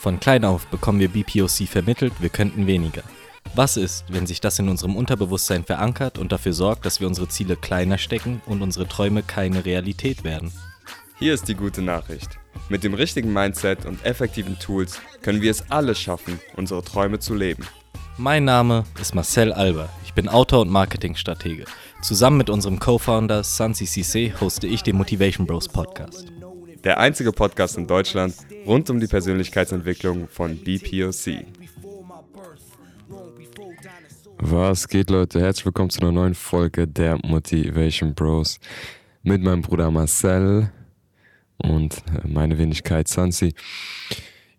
Von klein auf bekommen wir BPOC vermittelt, wir könnten weniger. Was ist, wenn sich das in unserem Unterbewusstsein verankert und dafür sorgt, dass wir unsere Ziele kleiner stecken und unsere Träume keine Realität werden? Hier ist die gute Nachricht. Mit dem richtigen Mindset und effektiven Tools können wir es alle schaffen, unsere Träume zu leben. Mein Name ist Marcel Alber. Ich bin Autor und Marketingstratege. Zusammen mit unserem Co-Founder Sansi Cisse hoste ich den Motivation Bros Podcast. Der einzige Podcast in Deutschland rund um die Persönlichkeitsentwicklung von BPOC. Was geht, Leute? Herzlich willkommen zu einer neuen Folge der Motivation Bros mit meinem Bruder Marcel und äh, meine Wenigkeit Sansi.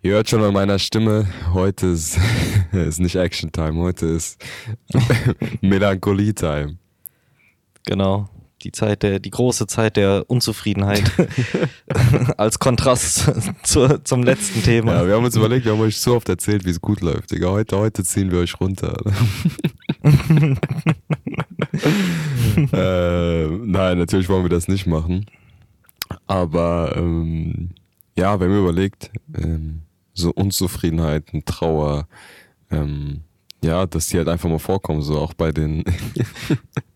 Ihr hört schon an meiner Stimme, heute ist, ist nicht Action Time, heute ist Melancholie Time. Genau, die Zeit der, die große Zeit der Unzufriedenheit als Kontrast zu, zum letzten Thema. Ja, wir haben uns überlegt, wir haben euch so oft erzählt, wie es gut läuft. Digga, heute, heute ziehen wir euch runter. äh, nein, natürlich wollen wir das nicht machen. Aber ähm, ja, wenn man überlegt, ähm, so Unzufriedenheiten, Trauer, ähm, ja, dass die halt einfach mal vorkommen, so auch bei den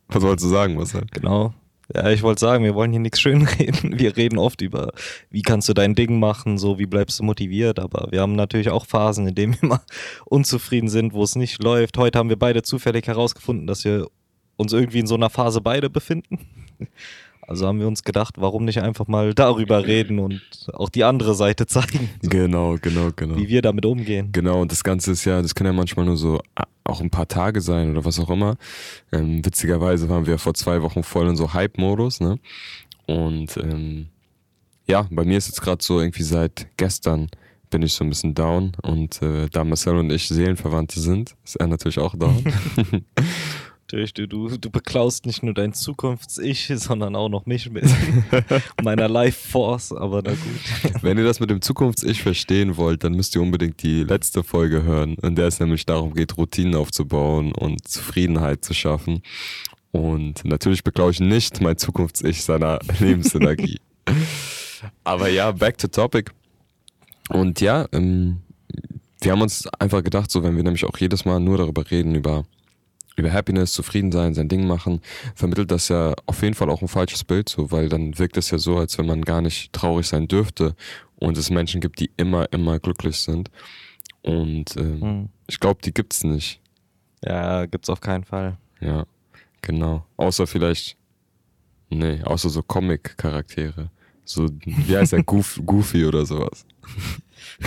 Was wolltest du sagen, was halt? Genau. Ja, ich wollte sagen, wir wollen hier nichts schönreden. Wir reden oft über, wie kannst du dein Ding machen, so wie bleibst du motiviert, aber wir haben natürlich auch Phasen, in denen wir immer unzufrieden sind, wo es nicht läuft. Heute haben wir beide zufällig herausgefunden, dass wir uns irgendwie in so einer Phase beide befinden. Also haben wir uns gedacht, warum nicht einfach mal darüber reden und auch die andere Seite zeigen. Genau, genau, genau. Wie wir damit umgehen. Genau, und das Ganze ist ja, das kann ja manchmal nur so auch ein paar Tage sein oder was auch immer. Ähm, witzigerweise waren wir vor zwei Wochen voll in so Hype-Modus, ne? Und ähm, ja, bei mir ist jetzt gerade so irgendwie seit gestern bin ich so ein bisschen down und äh, da Marcel und ich Seelenverwandte sind, ist er natürlich auch down. Natürlich, du, du, du beklaust nicht nur dein Zukunfts-Ich, sondern auch noch mich mit meiner Life-Force, aber na gut. Wenn ihr das mit dem Zukunfts-Ich verstehen wollt, dann müsst ihr unbedingt die letzte Folge hören, in der es nämlich darum geht, Routinen aufzubauen und Zufriedenheit zu schaffen. Und natürlich beklaue ich nicht mein Zukunfts-Ich seiner Lebensenergie. aber ja, back to topic. Und ja, ähm, wir haben uns einfach gedacht, so wenn wir nämlich auch jedes Mal nur darüber reden, über über Happiness, zufrieden sein, sein Ding machen, vermittelt das ja auf jeden Fall auch ein falsches Bild so, weil dann wirkt es ja so, als wenn man gar nicht traurig sein dürfte und es Menschen gibt, die immer, immer glücklich sind. Und ähm, hm. ich glaube, die gibt's nicht. Ja, gibt's auf keinen Fall. Ja, genau. Außer vielleicht, nee, außer so Comic-Charaktere. So, wie heißt der, Goof, Goofy oder sowas.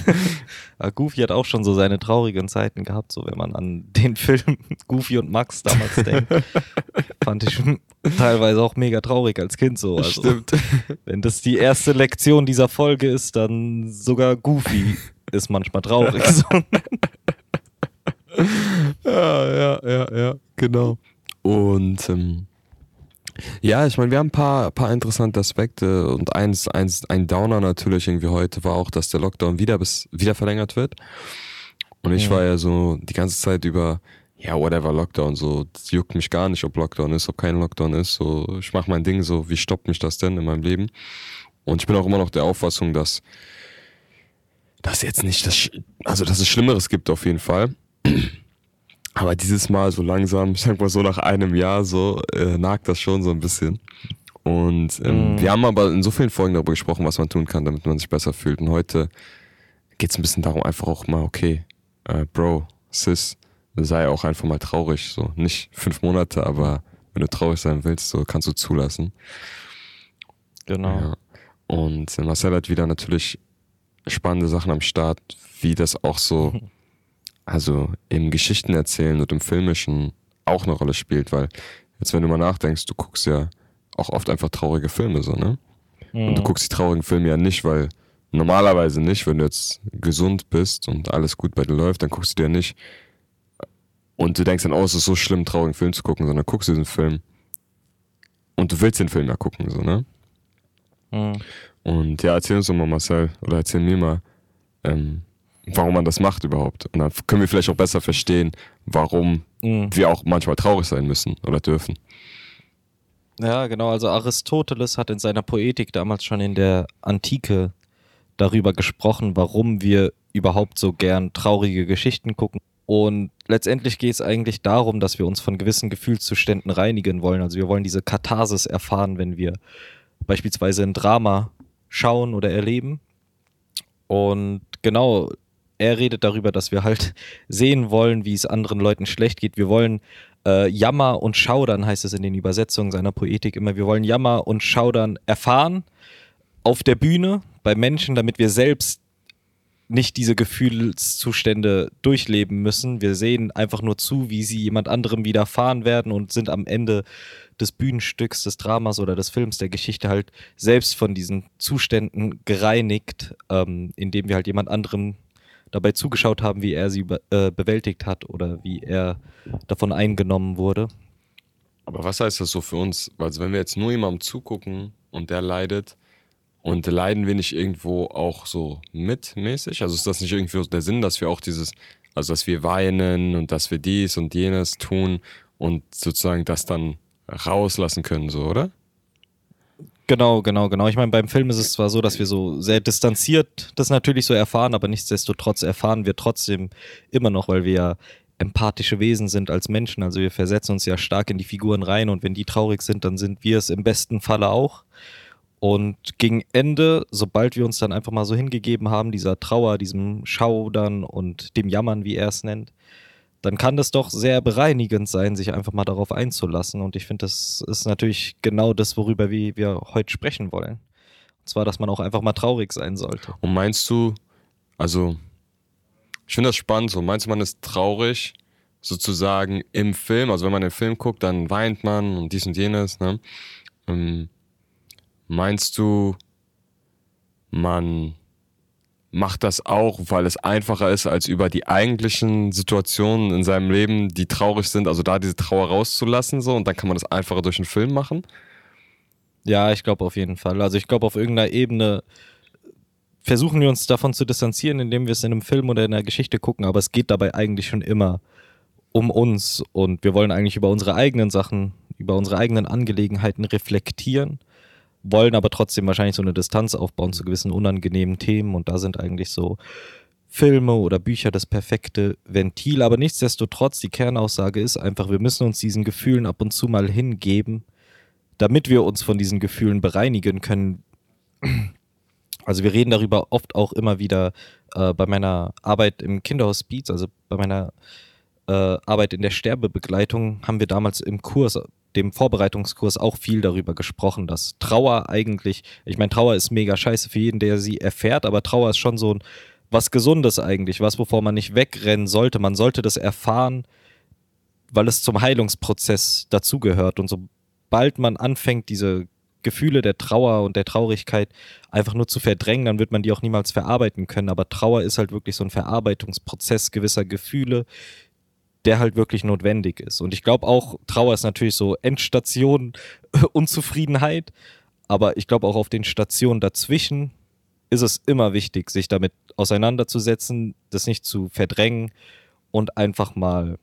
Goofy hat auch schon so seine traurigen Zeiten gehabt, so wenn man an den Film Goofy und Max damals denkt. Fand ich teilweise auch mega traurig als Kind so. Also, Stimmt. Wenn das die erste Lektion dieser Folge ist, dann sogar Goofy ist manchmal traurig. So. ja, ja, ja, ja, genau. Und ähm, ja, ich meine, wir haben ein paar, paar interessante Aspekte und eins, eins, ein Downer natürlich irgendwie heute war auch, dass der Lockdown wieder bis wieder verlängert wird. Und ich ja. war ja so die ganze Zeit über, ja, whatever, Lockdown, so, das juckt mich gar nicht, ob Lockdown ist, ob kein Lockdown ist, so, ich mach mein Ding, so, wie stoppt mich das denn in meinem Leben? Und ich bin auch immer noch der Auffassung, dass, dass jetzt nicht das, also, dass es Schlimmeres gibt auf jeden Fall. Aber dieses Mal so langsam, ich sag mal so nach einem Jahr so, äh, nagt das schon so ein bisschen. Und ähm, mm. wir haben aber in so vielen Folgen darüber gesprochen, was man tun kann, damit man sich besser fühlt. Und heute geht es ein bisschen darum, einfach auch mal, okay, äh, Bro, Sis, sei auch einfach mal traurig. So, nicht fünf Monate, aber wenn du traurig sein willst, so kannst du zulassen. Genau. Ja. Und Marcel hat wieder natürlich spannende Sachen am Start, wie das auch so also im Geschichten erzählen und im Filmischen auch eine Rolle spielt, weil jetzt, wenn du mal nachdenkst, du guckst ja auch oft einfach traurige Filme so, ne? Mhm. Und du mhm. guckst die traurigen Filme ja nicht, weil normalerweise nicht, wenn du jetzt gesund bist und alles gut bei dir läuft, dann guckst du dir nicht und du denkst dann, oh, es ist so schlimm, einen traurigen Film zu gucken, sondern guckst du diesen Film und du willst den Film ja gucken, so, ne? Mhm. Und ja, erzähl uns doch mal, Marcel, oder erzähl mir mal, ähm, warum man das macht überhaupt. Und dann können wir vielleicht auch besser verstehen, warum mhm. wir auch manchmal traurig sein müssen oder dürfen. Ja, genau. Also Aristoteles hat in seiner Poetik damals schon in der Antike darüber gesprochen, warum wir überhaupt so gern traurige Geschichten gucken. Und letztendlich geht es eigentlich darum, dass wir uns von gewissen Gefühlszuständen reinigen wollen. Also wir wollen diese Katharsis erfahren, wenn wir beispielsweise ein Drama schauen oder erleben. Und genau, er redet darüber, dass wir halt sehen wollen, wie es anderen Leuten schlecht geht. Wir wollen äh, Jammer und Schaudern, heißt es in den Übersetzungen seiner Poetik immer. Wir wollen Jammer und Schaudern erfahren auf der Bühne bei Menschen, damit wir selbst nicht diese Gefühlszustände durchleben müssen. Wir sehen einfach nur zu, wie sie jemand anderem widerfahren werden und sind am Ende des Bühnenstücks, des Dramas oder des Films, der Geschichte halt selbst von diesen Zuständen gereinigt, ähm, indem wir halt jemand anderem dabei zugeschaut haben, wie er sie be äh, bewältigt hat oder wie er davon eingenommen wurde. Aber was heißt das so für uns? Also wenn wir jetzt nur jemandem zugucken und der leidet, und leiden wir nicht irgendwo auch so mitmäßig? Also ist das nicht irgendwie der Sinn, dass wir auch dieses, also dass wir weinen und dass wir dies und jenes tun und sozusagen das dann rauslassen können, so, oder? Genau, genau, genau. Ich meine, beim Film ist es zwar so, dass wir so sehr distanziert das natürlich so erfahren, aber nichtsdestotrotz erfahren wir trotzdem immer noch, weil wir ja empathische Wesen sind als Menschen. Also wir versetzen uns ja stark in die Figuren rein und wenn die traurig sind, dann sind wir es im besten Falle auch. Und gegen Ende, sobald wir uns dann einfach mal so hingegeben haben, dieser Trauer, diesem Schaudern und dem Jammern, wie er es nennt, dann kann das doch sehr bereinigend sein, sich einfach mal darauf einzulassen. Und ich finde, das ist natürlich genau das, worüber wir, wir heute sprechen wollen. Und zwar, dass man auch einfach mal traurig sein sollte. Und meinst du, also, ich finde das spannend, so meinst du, man ist traurig, sozusagen im Film, also wenn man den Film guckt, dann weint man und dies und jenes, ne? Ähm, Meinst du, man macht das auch, weil es einfacher ist, als über die eigentlichen Situationen in seinem Leben, die traurig sind, also da diese Trauer rauszulassen, so und dann kann man das einfacher durch einen Film machen? Ja, ich glaube auf jeden Fall. Also ich glaube, auf irgendeiner Ebene versuchen wir uns davon zu distanzieren, indem wir es in einem Film oder in einer Geschichte gucken, aber es geht dabei eigentlich schon immer um uns und wir wollen eigentlich über unsere eigenen Sachen, über unsere eigenen Angelegenheiten reflektieren wollen aber trotzdem wahrscheinlich so eine Distanz aufbauen zu gewissen unangenehmen Themen und da sind eigentlich so Filme oder Bücher das perfekte Ventil. Aber nichtsdestotrotz, die Kernaussage ist einfach, wir müssen uns diesen Gefühlen ab und zu mal hingeben, damit wir uns von diesen Gefühlen bereinigen können. Also wir reden darüber oft auch immer wieder äh, bei meiner Arbeit im Kinderhospiz, also bei meiner äh, Arbeit in der Sterbebegleitung haben wir damals im Kurs dem Vorbereitungskurs auch viel darüber gesprochen, dass Trauer eigentlich, ich meine, Trauer ist mega scheiße für jeden, der sie erfährt, aber Trauer ist schon so ein was Gesundes eigentlich, was, wovor man nicht wegrennen sollte. Man sollte das erfahren, weil es zum Heilungsprozess dazugehört. Und sobald man anfängt, diese Gefühle der Trauer und der Traurigkeit einfach nur zu verdrängen, dann wird man die auch niemals verarbeiten können. Aber Trauer ist halt wirklich so ein Verarbeitungsprozess gewisser Gefühle, der halt wirklich notwendig ist. Und ich glaube auch, Trauer ist natürlich so Endstation Unzufriedenheit, aber ich glaube auch auf den Stationen dazwischen ist es immer wichtig, sich damit auseinanderzusetzen, das nicht zu verdrängen und einfach mal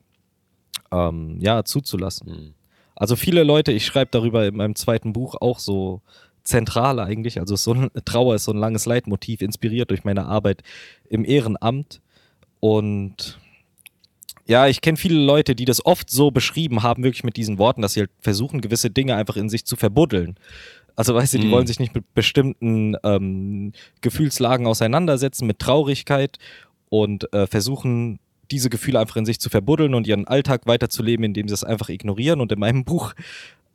ähm, ja zuzulassen. Mhm. Also viele Leute, ich schreibe darüber in meinem zweiten Buch auch so zentral eigentlich, also so ein, Trauer ist so ein langes Leitmotiv, inspiriert durch meine Arbeit im Ehrenamt und ja, ich kenne viele Leute, die das oft so beschrieben haben, wirklich mit diesen Worten, dass sie halt versuchen, gewisse Dinge einfach in sich zu verbuddeln. Also weißt du, die mhm. wollen sich nicht mit bestimmten ähm, Gefühlslagen auseinandersetzen, mit Traurigkeit und äh, versuchen, diese Gefühle einfach in sich zu verbuddeln und ihren Alltag weiterzuleben, indem sie es einfach ignorieren. Und in meinem Buch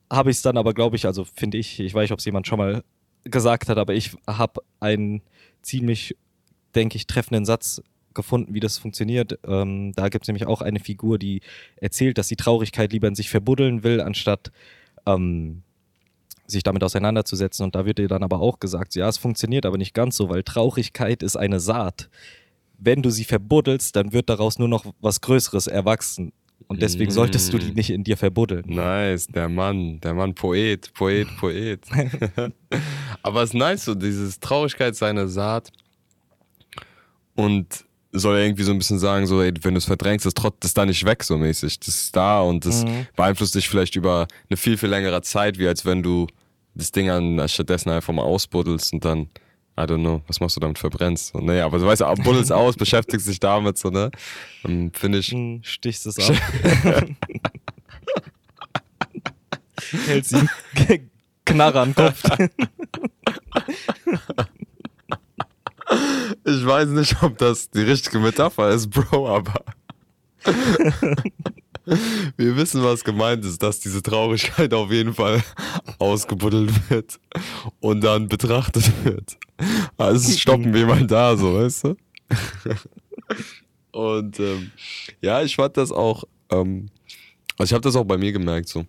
habe ich es dann aber, glaube ich, also finde ich, ich weiß nicht, ob es jemand schon mal gesagt hat, aber ich habe einen ziemlich, denke ich, treffenden Satz gefunden, wie das funktioniert. Ähm, da gibt es nämlich auch eine Figur, die erzählt, dass die Traurigkeit lieber in sich verbuddeln will, anstatt ähm, sich damit auseinanderzusetzen. Und da wird ihr dann aber auch gesagt, ja, es funktioniert aber nicht ganz so, weil Traurigkeit ist eine Saat. Wenn du sie verbuddelst, dann wird daraus nur noch was Größeres erwachsen. Und deswegen solltest du die mm. nicht in dir verbuddeln. Nice, der Mann, der Mann, Poet, Poet, Poet. aber es ist nice, so dieses Traurigkeit seine Saat. Und soll er irgendwie so ein bisschen sagen, so, ey, wenn du es verdrängst, das trotzt das da nicht weg, so mäßig. Das ist da und das mhm. beeinflusst dich vielleicht über eine viel, viel längere Zeit, wie als wenn du das Ding an stattdessen einfach mal ausbuddelst und dann I don't know, was machst du damit, verbrennst? So, naja, aber du weißt ja, buddelst aus, beschäftigst dich damit, so, ne? Und finde ich. Hm, Stichst es ab. Hält sie Knarre den Kopf. Ich weiß nicht, ob das die richtige Metapher ist, Bro, aber. Wir wissen, was gemeint ist, dass diese Traurigkeit auf jeden Fall ausgebuddelt wird und dann betrachtet wird. Also stoppen wir mal da, so, weißt du? Und ähm, ja, ich fand das auch, ähm, also ich habe das auch bei mir gemerkt, so.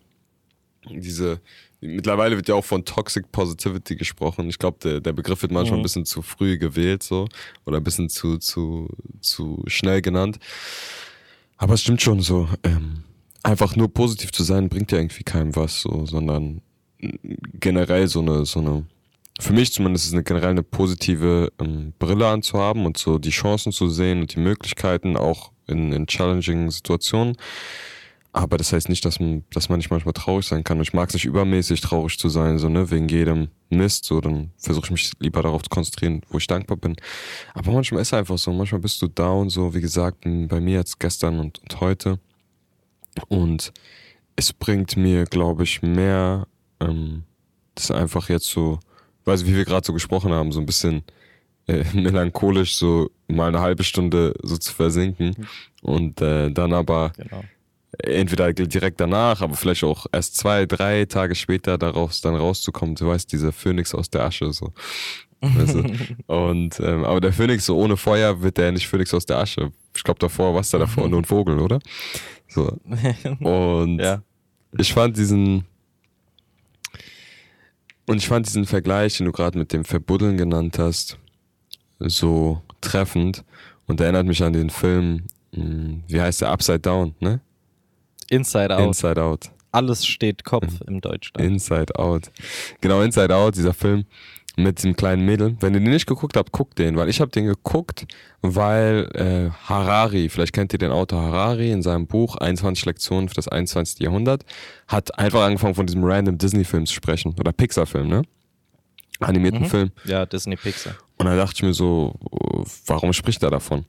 Diese, mittlerweile wird ja auch von Toxic Positivity gesprochen. Ich glaube, der, der Begriff wird manchmal Mhm. ein bisschen zu früh gewählt, so. Oder ein bisschen zu, zu, zu schnell genannt. Aber es stimmt schon so. Ähm, einfach nur positiv zu sein, bringt ja irgendwie keinem was, so, sondern generell so eine, so eine, für mich zumindest ist eine generell eine positive ähm, Brille anzuhaben und so die Chancen zu sehen und die Möglichkeiten auch in, in challenging Situationen. Aber das heißt nicht, dass man, dass man nicht manchmal traurig sein kann. Und ich mag es nicht übermäßig traurig zu sein, so, ne, wegen jedem Mist, so, dann versuche ich mich lieber darauf zu konzentrieren, wo ich dankbar bin. Aber manchmal ist es einfach so, manchmal bist du down, so, wie gesagt, bei mir jetzt gestern und, und heute. Und es bringt mir, glaube ich, mehr, ähm, das einfach jetzt so, weiß wie wir gerade so gesprochen haben, so ein bisschen äh, melancholisch so mal eine halbe Stunde so zu versinken und äh, dann aber Genau. Entweder direkt danach, aber vielleicht auch erst zwei, drei Tage später daraus dann rauszukommen. Du weißt, dieser Phönix aus der Asche so. Weißt du? Und ähm, aber der Phönix so ohne Feuer wird der nicht Phönix aus der Asche. Ich glaube davor, was da davor nur ein Vogel, oder? So. Und ja. ich fand diesen und ich fand diesen Vergleich, den du gerade mit dem Verbuddeln genannt hast, so treffend und erinnert mich an den Film, mh, wie heißt der, Upside Down, ne? Inside Out. Inside Out. Alles steht Kopf im Deutschland. Inside Out. Genau, Inside Out, dieser Film mit diesem kleinen Mädel. Wenn ihr den nicht geguckt habt, guckt den, weil ich habe den geguckt, weil äh, Harari, vielleicht kennt ihr den Autor Harari in seinem Buch 21 Lektionen für das 21. Jahrhundert, hat einfach angefangen von diesem random Disney-Film zu sprechen oder Pixar-Film, ne? Animierten Mhm. Film. Ja, Disney Pixar. Und dann dachte ich mir so, warum spricht er davon?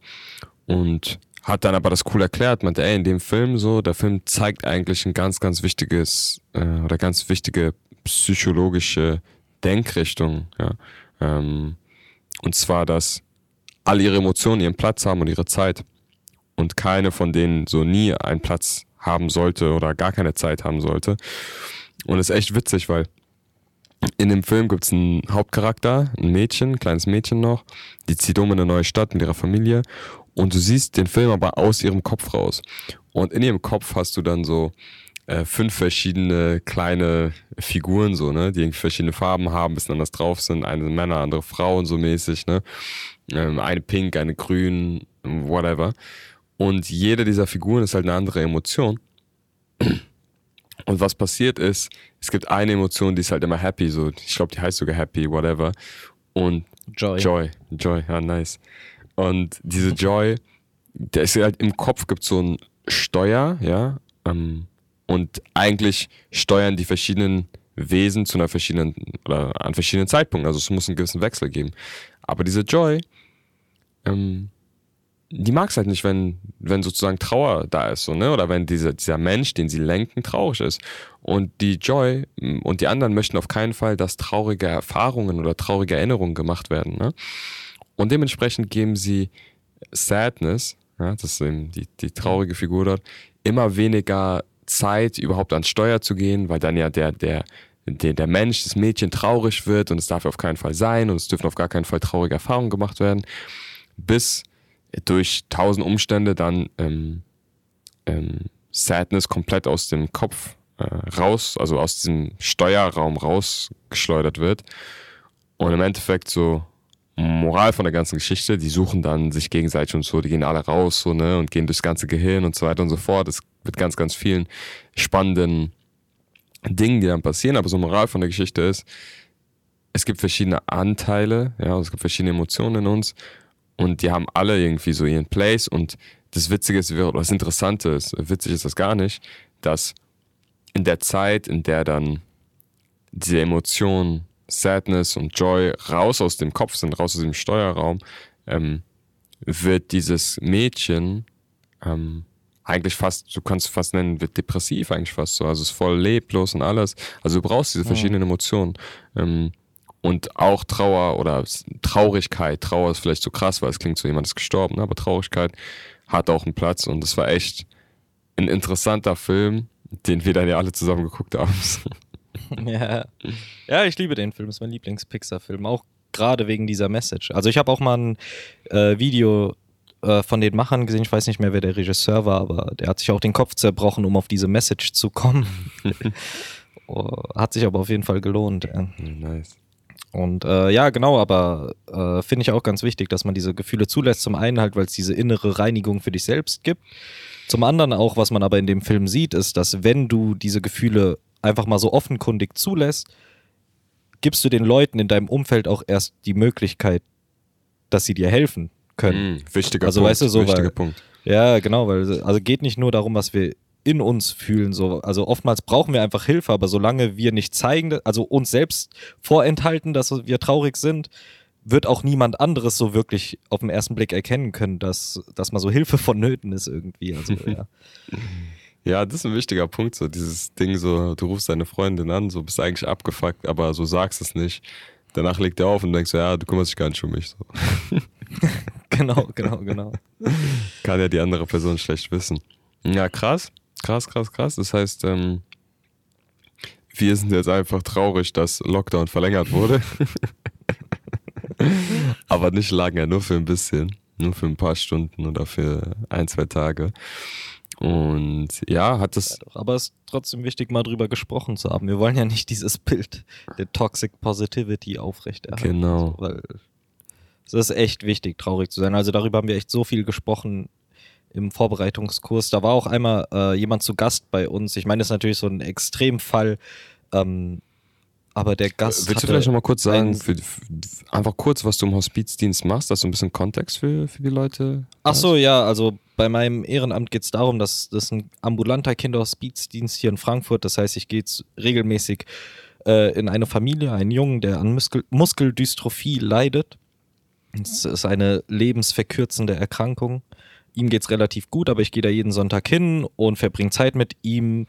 Und hat dann aber das cool erklärt, meinte, ey, in dem Film so, der Film zeigt eigentlich ein ganz, ganz wichtiges äh, oder ganz wichtige psychologische Denkrichtung, ja. Ähm, und zwar, dass alle ihre Emotionen ihren Platz haben und ihre Zeit. Und keine von denen so nie einen Platz haben sollte oder gar keine Zeit haben sollte. Und es ist echt witzig, weil in dem Film gibt es einen Hauptcharakter, ein Mädchen, ein kleines Mädchen noch, die zieht um in eine neue Stadt mit ihrer Familie und du siehst den Film aber aus ihrem Kopf raus. Und in ihrem Kopf hast du dann so äh, fünf verschiedene kleine Figuren, so, ne, die irgendwie verschiedene Farben haben, bisschen anders drauf sind. Eine Männer, andere Frauen, so mäßig, ne? Ähm, eine pink, eine grün, whatever. Und jede dieser Figuren ist halt eine andere Emotion. Und was passiert ist, es gibt eine Emotion, die ist halt immer happy, so, ich glaube, die heißt sogar happy, whatever. Und Joy. Joy, Joy, ja, nice. Und diese Joy, der ist halt im Kopf gibt so ein Steuer, ja, ähm, und eigentlich steuern die verschiedenen Wesen zu einer verschiedenen oder an verschiedenen Zeitpunkten. Also es muss einen gewissen Wechsel geben. Aber diese Joy, ähm, die mag es halt nicht, wenn, wenn sozusagen Trauer da ist, so, ne? Oder wenn dieser, dieser Mensch, den sie lenken, traurig ist. Und die Joy und die anderen möchten auf keinen Fall, dass traurige Erfahrungen oder traurige Erinnerungen gemacht werden, ne? Und dementsprechend geben sie Sadness, ja, das ist eben die, die traurige Figur dort, immer weniger Zeit, überhaupt ans Steuer zu gehen, weil dann ja der, der, der, der Mensch, das Mädchen traurig wird und es darf auf keinen Fall sein und es dürfen auf gar keinen Fall traurige Erfahrungen gemacht werden, bis durch tausend Umstände dann ähm, ähm, Sadness komplett aus dem Kopf äh, raus, also aus diesem Steuerraum rausgeschleudert wird. Und im Endeffekt so Moral von der ganzen Geschichte, die suchen dann sich gegenseitig und so, die gehen alle raus so, ne, und gehen durchs ganze Gehirn und so weiter und so fort. Es wird ganz, ganz vielen spannenden Dingen, die dann passieren. Aber so Moral von der Geschichte ist, es gibt verschiedene Anteile, ja, es gibt verschiedene Emotionen in uns und die haben alle irgendwie so ihren Place und das Witzige ist, oder das Interessante ist, witzig ist das gar nicht, dass in der Zeit, in der dann diese Emotion Sadness und Joy raus aus dem Kopf sind, raus aus dem Steuerraum, ähm, wird dieses Mädchen ähm, eigentlich fast, du kannst fast nennen, wird depressiv eigentlich fast so. Also es ist voll leblos und alles. Also du brauchst diese verschiedenen Emotionen. Ähm, und auch Trauer oder Traurigkeit. Trauer ist vielleicht so krass, weil es klingt so, jemand ist gestorben, aber Traurigkeit hat auch einen Platz und es war echt ein interessanter Film, den wir dann ja alle zusammen geguckt haben. ja. ja, ich liebe den Film, ist mein Lieblings-Pixar-Film, auch gerade wegen dieser Message. Also ich habe auch mal ein äh, Video äh, von den Machern gesehen, ich weiß nicht mehr, wer der Regisseur war, aber der hat sich auch den Kopf zerbrochen, um auf diese Message zu kommen. oh, hat sich aber auf jeden Fall gelohnt. Ja. Nice. Und äh, ja, genau, aber äh, finde ich auch ganz wichtig, dass man diese Gefühle zulässt. Zum einen halt, weil es diese innere Reinigung für dich selbst gibt. Zum anderen auch, was man aber in dem Film sieht, ist, dass wenn du diese Gefühle einfach mal so offenkundig zulässt, gibst du den Leuten in deinem Umfeld auch erst die Möglichkeit, dass sie dir helfen können. Mm, wichtiger also, Punkt. weißt du, so, wichtiger weil, Punkt. Ja, genau, weil also geht nicht nur darum, was wir in uns fühlen. So. Also oftmals brauchen wir einfach Hilfe, aber solange wir nicht zeigen, also uns selbst vorenthalten, dass wir traurig sind, wird auch niemand anderes so wirklich auf den ersten Blick erkennen können, dass, dass mal so Hilfe vonnöten ist irgendwie. Also, ja. Ja, das ist ein wichtiger Punkt, so dieses Ding, so, du rufst deine Freundin an, so bist eigentlich abgefuckt, aber so sagst es nicht. Danach legt er auf und denkst, ja, du kümmerst dich gar nicht um mich. So. genau, genau, genau. Kann ja die andere Person schlecht wissen. Ja, krass, krass, krass, krass. Das heißt, ähm, wir sind jetzt einfach traurig, dass Lockdown verlängert wurde. aber nicht lange, nur für ein bisschen. Nur für ein paar Stunden oder für ein, zwei Tage. Und ja, hat das. Ja, aber es ist trotzdem wichtig, mal drüber gesprochen zu haben. Wir wollen ja nicht dieses Bild der Toxic Positivity aufrechterhalten. Genau. Weil es ist echt wichtig, traurig zu sein. Also darüber haben wir echt so viel gesprochen im Vorbereitungskurs. Da war auch einmal äh, jemand zu Gast bei uns. Ich meine, das ist natürlich so ein Extremfall. Ähm, aber der Gast. Willst du vielleicht nochmal kurz sagen, für, für, einfach kurz, was du im Hospizdienst machst, dass du ein bisschen Kontext für, für die Leute Ach so, ja, also bei meinem Ehrenamt geht es darum, dass das ein ambulanter Kinderhospizdienst hier in Frankfurt. Das heißt, ich gehe regelmäßig äh, in eine Familie, einen Jungen, der an Muskel Muskeldystrophie leidet. Das ist eine lebensverkürzende Erkrankung. Ihm geht es relativ gut, aber ich gehe da jeden Sonntag hin und verbringe Zeit mit ihm,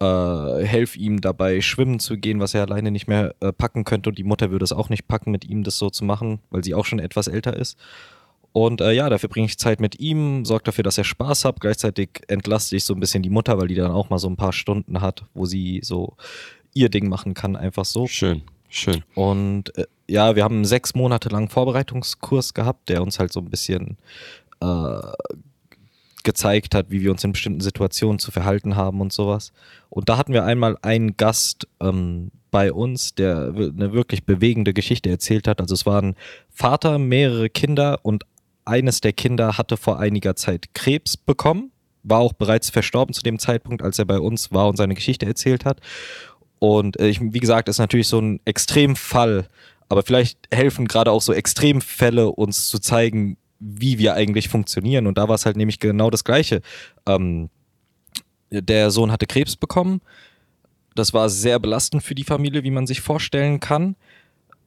äh, helfe ihm dabei, schwimmen zu gehen, was er alleine nicht mehr äh, packen könnte. Und die Mutter würde es auch nicht packen, mit ihm das so zu machen, weil sie auch schon etwas älter ist. Und äh, ja, dafür bringe ich Zeit mit ihm, sorge dafür, dass er Spaß hat. Gleichzeitig entlaste ich so ein bisschen die Mutter, weil die dann auch mal so ein paar Stunden hat, wo sie so ihr Ding machen kann, einfach so. Schön, schön. Und äh, ja, wir haben einen sechs Monate lang Vorbereitungskurs gehabt, der uns halt so ein bisschen äh, gezeigt hat, wie wir uns in bestimmten Situationen zu verhalten haben und sowas. Und da hatten wir einmal einen Gast ähm, bei uns, der eine wirklich bewegende Geschichte erzählt hat. Also es waren Vater, mehrere Kinder und eines der Kinder hatte vor einiger Zeit Krebs bekommen, war auch bereits verstorben zu dem Zeitpunkt, als er bei uns war und seine Geschichte erzählt hat. Und äh, ich, wie gesagt, ist natürlich so ein Extremfall, aber vielleicht helfen gerade auch so Extremfälle uns zu zeigen, wie wir eigentlich funktionieren. Und da war es halt nämlich genau das Gleiche. Ähm, der Sohn hatte Krebs bekommen. Das war sehr belastend für die Familie, wie man sich vorstellen kann.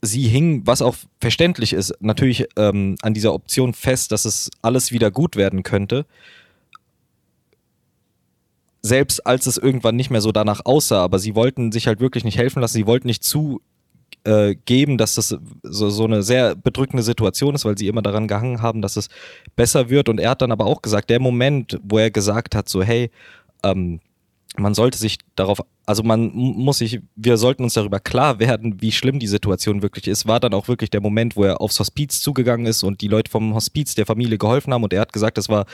Sie hing, was auch verständlich ist, natürlich ähm, an dieser Option fest, dass es alles wieder gut werden könnte. Selbst als es irgendwann nicht mehr so danach aussah, aber sie wollten sich halt wirklich nicht helfen lassen, sie wollten nicht zu äh, geben, dass das so, so eine sehr bedrückende Situation ist, weil sie immer daran gehangen haben, dass es besser wird. Und er hat dann aber auch gesagt, der Moment, wo er gesagt hat, so hey, ähm, man sollte sich darauf, also man muss sich, wir sollten uns darüber klar werden, wie schlimm die Situation wirklich ist, war dann auch wirklich der Moment, wo er aufs Hospiz zugegangen ist und die Leute vom Hospiz der Familie geholfen haben und er hat gesagt, das war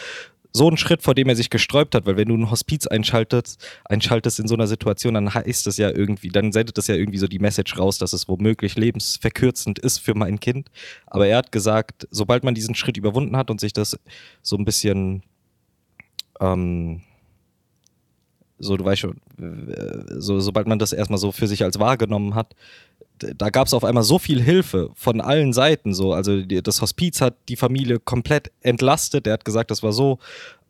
so ein Schritt, vor dem er sich gesträubt hat, weil wenn du ein Hospiz einschaltest, einschaltest in so einer Situation, dann heißt das ja irgendwie, dann sendet das ja irgendwie so die Message raus, dass es womöglich lebensverkürzend ist für mein Kind. Aber er hat gesagt, sobald man diesen Schritt überwunden hat und sich das so ein bisschen, ähm, so du weißt schon, so, sobald man das erstmal so für sich als wahrgenommen hat, da gab es auf einmal so viel Hilfe von allen Seiten. So. Also die, das Hospiz hat die Familie komplett entlastet. Er hat gesagt, das war so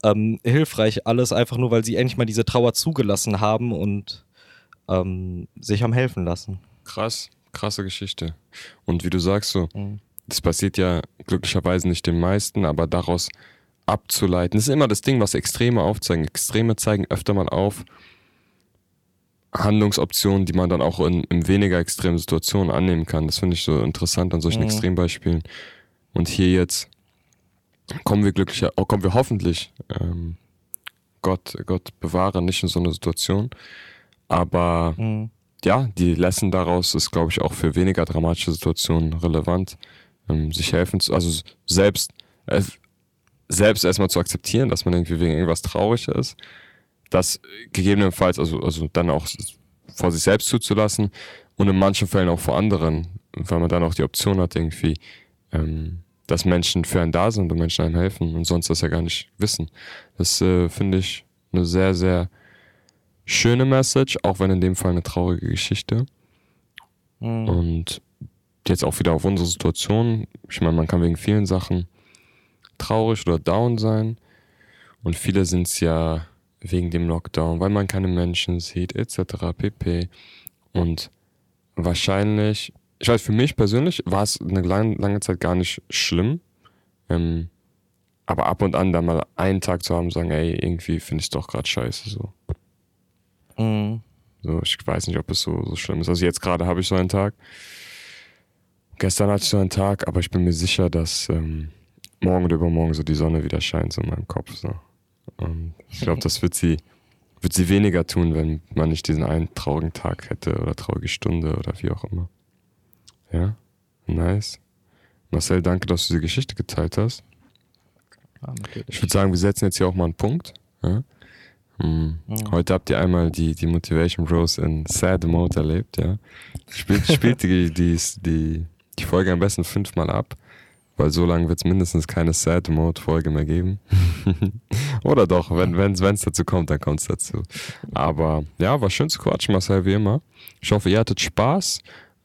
ähm, hilfreich alles, einfach nur, weil sie endlich mal diese Trauer zugelassen haben und ähm, sich haben helfen lassen. Krass, krasse Geschichte. Und wie du sagst, so, Mhm. das passiert ja glücklicherweise nicht den meisten, aber daraus abzuleiten, das ist immer das Ding, was Extreme aufzeigen. Extreme zeigen öfter mal auf Handlungsoptionen, die man dann auch in, in weniger extremen Situationen annehmen kann. Das finde ich so interessant an solchen Mhm. Extrembeispielen. Und hier jetzt kommen wir glücklicher, oh, kommen wir hoffentlich, ähm, Gott, Gott bewahre, nicht in so eine Situation. Aber Mhm. ja, die Lesson daraus ist, glaube ich, auch für weniger dramatische Situationen relevant. Ähm, sich helfen zu, also selbst, äh, selbst erstmal zu akzeptieren, dass man irgendwie wegen irgendwas traurig ist. Das gegebenenfalls, also, also dann auch vor sich selbst zuzulassen und in manchen Fällen auch vor anderen, weil man dann auch die Option hat, irgendwie, ähm, dass Menschen für einen da sind und Menschen einem helfen und sonst das ja gar nicht wissen. Das äh, finde ich eine sehr, sehr schöne Message, auch wenn in dem Fall eine traurige Geschichte. Mhm. Und jetzt auch wieder auf unsere Situation. Ich meine, man kann wegen vielen Sachen traurig oder down sein. Und viele sind es ja wegen dem Lockdown, weil man keine Menschen sieht, etc. pp. Und wahrscheinlich, ich weiß, für mich persönlich war es eine lange, lange Zeit gar nicht schlimm. Ähm, aber ab und an da mal einen Tag zu haben, sagen, ey, irgendwie finde ich es doch gerade scheiße. So. Mhm. So, ich weiß nicht, ob es so, so schlimm ist. Also jetzt gerade habe ich so einen Tag. Gestern hatte ich so einen Tag, aber ich bin mir sicher, dass ähm, morgen oder übermorgen so die Sonne wieder scheint so in meinem Kopf. So. Und ich glaube, das wird sie, wird sie weniger tun, wenn man nicht diesen einen traurigen Tag hätte oder traurige Stunde oder wie auch immer. Ja, nice. Marcel, danke, dass du die Geschichte geteilt hast. Ja, natürlich. Ich würde sagen, wir setzen jetzt hier auch mal einen Punkt. Ja? Hm. Mhm. Heute habt ihr einmal die, die Motivation Bros in Sad Mode erlebt, ja. Spielt, spielt die, die, die, die Folge am besten fünfmal ab, weil so lange wird es mindestens keine Sad Mode Folge mehr geben. Oder doch, wenn es wenn's dazu kommt, dann kommt es dazu. Aber ja, war schön zu quatschen, Marcel, wie immer. Ich hoffe, ihr hattet Spaß.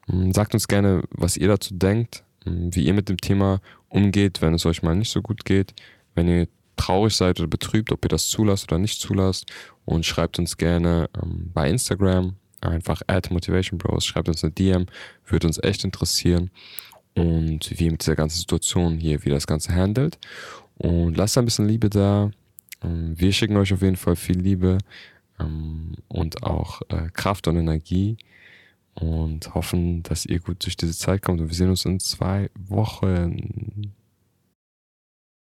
Hm, Sagt uns gerne, was ihr dazu denkt, hm, wie ihr mit dem Thema umgeht, wenn es euch mal nicht so gut geht, wenn ihr traurig seid oder betrübt, ob ihr das zulasst oder nicht zulasst. Und schreibt uns gerne ähm, bei Instagram einfach at Motivation Bros. Schreibt uns eine DM, würde uns echt interessieren. Und wie mit dieser ganzen Situation hier, wie das Ganze handelt. Und lasst ein bisschen Liebe da. Ähm, Wir schicken euch auf jeden Fall viel Liebe ähm, und auch äh, Kraft und Energie und hoffen, dass ihr gut durch diese Zeit kommt. Und wir sehen uns in zwei Wochen.